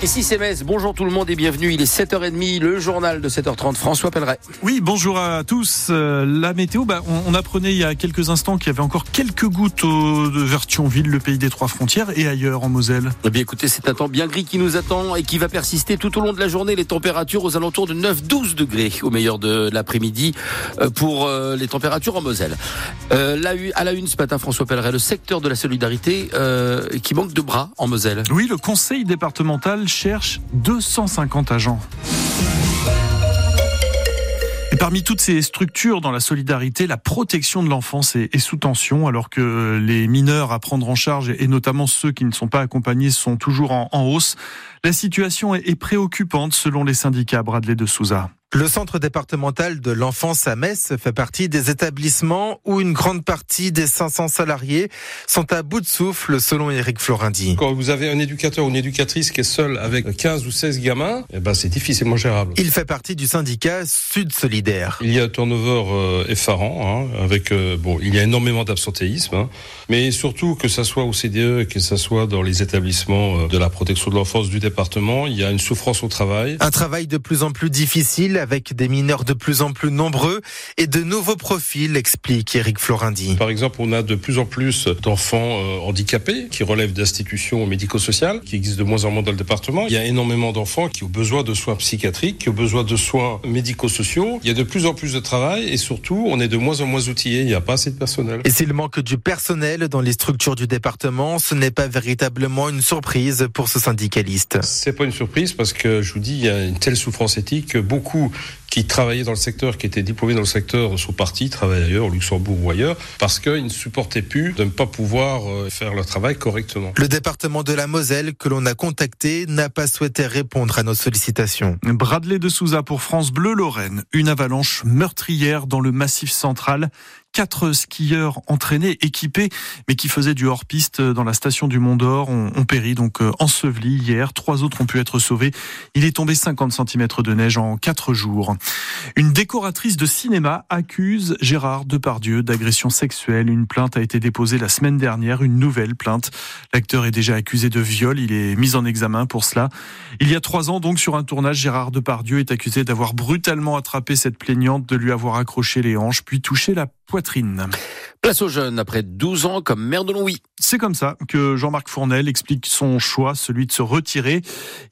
Ici c'est Metz, bonjour tout le monde et bienvenue. Il est 7h30, le journal de 7h30. François Pelleret. Oui, bonjour à tous. Euh, la météo, bah, on, on, apprenait il y a quelques instants qu'il y avait encore quelques gouttes au, de Vertionville, le pays des trois frontières, et ailleurs en Moselle. Eh bien écoutez, c'est un temps bien gris qui nous attend et qui va persister tout au long de la journée. Les températures aux alentours de 9-12 degrés au meilleur de l'après-midi euh, pour euh, les températures en Moselle. là, à la une ce matin, François Pelleret, le secteur de la solidarité qui manque de bras en Moselle. Oui, le conseil départemental cherche 250 agents. Parmi toutes ces structures dans la solidarité, la protection de l'enfance est, sous tension, alors que les mineurs à prendre en charge, et notamment ceux qui ne sont pas accompagnés, sont toujours en, hausse. La situation est, est préoccupante selon les syndicats Bradley de Souza. Le centre départemental de l'enfance à Metz fait partie des établissements où une grande partie des 500 salariés sont à bout de souffle, selon Eric Florindi. Quand vous avez un éducateur ou une éducatrice qui est seul avec 15 ou 16 gamins, eh ben c'est difficilement gérable. Il fait partie du syndicat Sud Solidaire. Il y a un turnover euh, effarant, hein, avec euh, bon, il y a énormément d'absentéisme, hein, mais surtout que ça soit au CDE, que ça soit dans les établissements euh, de la protection de l'enfance du département, il y a une souffrance au travail. Un travail de plus en plus difficile avec des mineurs de plus en plus nombreux et de nouveaux profils, explique Eric Florindi. Par exemple, on a de plus en plus d'enfants euh, handicapés qui relèvent d'institutions médico-sociales, qui existent de moins en moins dans le département. Il y a énormément d'enfants qui ont besoin de soins psychiatriques, qui ont besoin de soins médico-sociaux. Il y a de plus en plus de travail et surtout, on est de moins en moins outillés. Il n'y a pas assez de personnel. Et s'il manque du personnel dans les structures du département, ce n'est pas véritablement une surprise pour ce syndicaliste. C'est pas une surprise parce que je vous dis, il y a une telle souffrance éthique que beaucoup qui travaillaient dans le secteur, qui étaient diplômés dans le secteur, sont partis travailler ailleurs, au Luxembourg ou ailleurs, parce qu'ils ne supportaient plus de ne pas pouvoir faire leur travail correctement. Le département de la Moselle que l'on a contacté n'a pas souhaité répondre à nos sollicitations. Bradley de Souza pour France Bleu Lorraine. Une avalanche meurtrière dans le massif central quatre skieurs entraînés, équipés, mais qui faisaient du hors-piste dans la station du Mont d'Or ont, péri, donc euh, ensevelis hier. Trois autres ont pu être sauvés. Il est tombé 50 cm de neige en quatre jours. Une décoratrice de cinéma accuse Gérard Depardieu d'agression sexuelle. Une plainte a été déposée la semaine dernière, une nouvelle plainte. L'acteur est déjà accusé de viol. Il est mis en examen pour cela. Il y a trois ans, donc, sur un tournage, Gérard Depardieu est accusé d'avoir brutalement attrapé cette plaignante, de lui avoir accroché les hanches, puis touché la poitrine. Place aux jeunes après 12 ans comme maire de Longwy. C'est comme ça que Jean-Marc Fournel explique son choix, celui de se retirer.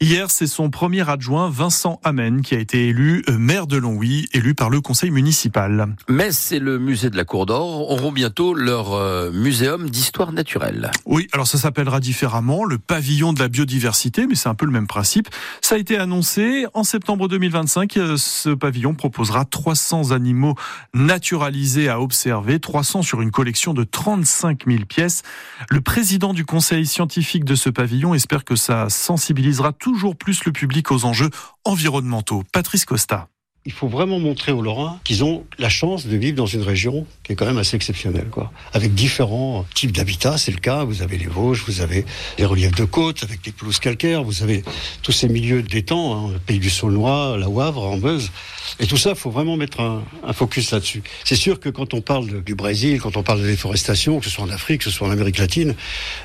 Hier, c'est son premier adjoint, Vincent Amen, qui a été élu maire de Longwy, élu par le conseil municipal. Metz et le musée de la Cour d'Or auront bientôt leur euh, muséum d'histoire naturelle. Oui, alors ça s'appellera différemment le pavillon de la biodiversité, mais c'est un peu le même principe. Ça a été annoncé en septembre 2025. Ce pavillon proposera 300 animaux naturalisés à observer, 300 sur une collection de 35 000 pièces. Le président du conseil scientifique de ce pavillon espère que ça sensibilisera toujours plus le public aux enjeux environnementaux. Patrice Costa il faut vraiment montrer aux Lorrains qu'ils ont la chance de vivre dans une région qui est quand même assez exceptionnelle, quoi. Avec différents types d'habitats, c'est le cas. Vous avez les Vosges, vous avez les reliefs de côte avec des pelouses calcaires, vous avez tous ces milieux d'étangs, hein, le pays du Saulnois, la Wavre, en Meuse. Et tout ça, il faut vraiment mettre un, focus là-dessus. C'est sûr que quand on parle du Brésil, quand on parle de déforestation, que ce soit en Afrique, que ce soit en Amérique latine,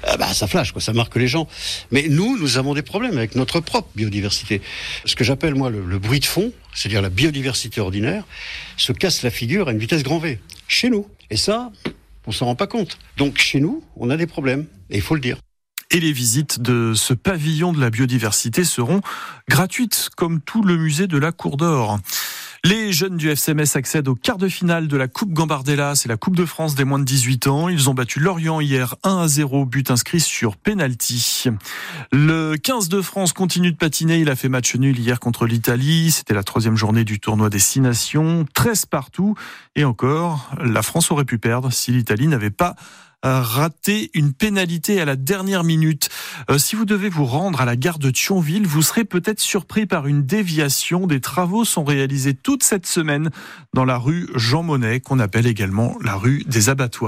euh, bah, ça flash, quoi, ça marque les gens. Mais nous, nous avons des problèmes avec notre propre biodiversité. Ce que j'appelle, moi, le bruit de fond, c'est-à-dire la biodiversité ordinaire, se casse la figure à une vitesse grand V, chez nous. Et ça, on s'en rend pas compte. Donc chez nous, on a des problèmes, et il faut le dire. Et les visites de ce pavillon de la biodiversité seront gratuites, comme tout le musée de la Cour d'Or. Les jeunes du FCMS accèdent au quart de finale de la Coupe Gambardella, c'est la Coupe de France des moins de 18 ans. Ils ont battu Lorient hier 1 à 0, but inscrit sur penalty. Le 15 de France continue de patiner, il a fait match nul hier contre l'Italie, c'était la troisième journée du tournoi des six nations, 13 partout, et encore, la France aurait pu perdre si l'Italie n'avait pas raté une pénalité à la dernière minute. Euh, si vous devez vous rendre à la gare de Thionville, vous serez peut-être surpris par une déviation. Des travaux sont réalisés toute cette semaine dans la rue Jean Monnet, qu'on appelle également la rue des abattoirs.